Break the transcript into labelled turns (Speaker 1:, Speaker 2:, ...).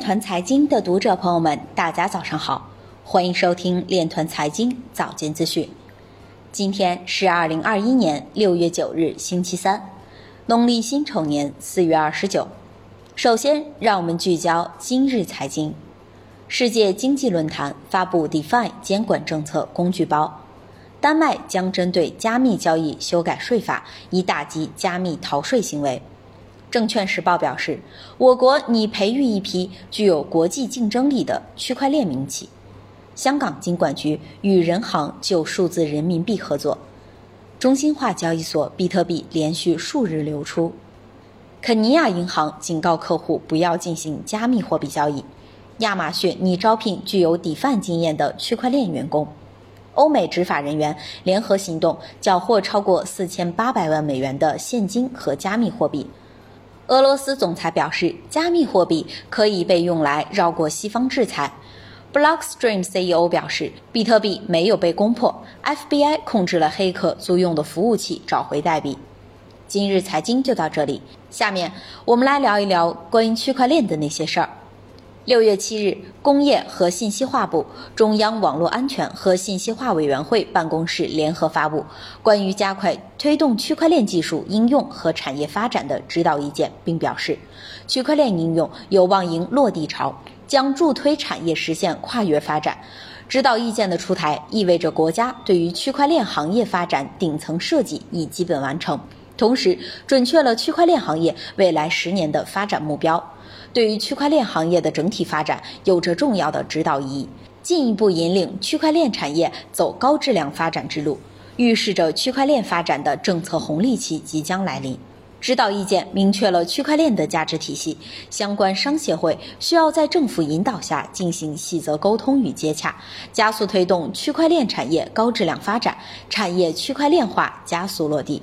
Speaker 1: 团财经的读者朋友们，大家早上好，欢迎收听链团财经早间资讯。今天是二零二一年六月九日，星期三，农历辛丑年四月二十九。首先，让我们聚焦今日财经。世界经济论坛发布 DeFi 监管政策工具包，丹麦将针对加密交易修改税法，以打击加密逃税行为。证券时报表示，我国拟培育一批具有国际竞争力的区块链民企。香港金管局与人行就数字人民币合作。中心化交易所比特币连续数日流出。肯尼亚银行警告客户不要进行加密货币交易。亚马逊拟招聘具有底饭经验的区块链员工。欧美执法人员联合行动，缴获超过四千八百万美元的现金和加密货币。俄罗斯总裁表示，加密货币可以被用来绕过西方制裁。Blockstream CEO 表示，比特币没有被攻破，FBI 控制了黑客租用的服务器找回代币。今日财经就到这里，下面我们来聊一聊关于区块链的那些事儿。六月七日，工业和信息化部、中央网络安全和信息化委员会办公室联合发布《关于加快推动区块链技术应用和产业发展的指导意见》，并表示，区块链应用有望迎落地潮，将助推产业实现跨越发展。指导意见的出台，意味着国家对于区块链行业发展顶层设计已基本完成，同时准确了区块链行业未来十年的发展目标。对于区块链行业的整体发展有着重要的指导意义，进一步引领区块链产业走高质量发展之路，预示着区块链发展的政策红利期即将来临。指导意见明确了区块链的价值体系，相关商协会需要在政府引导下进行细则沟通与接洽，加速推动区块链产业高质量发展，产业区块链化加速落地。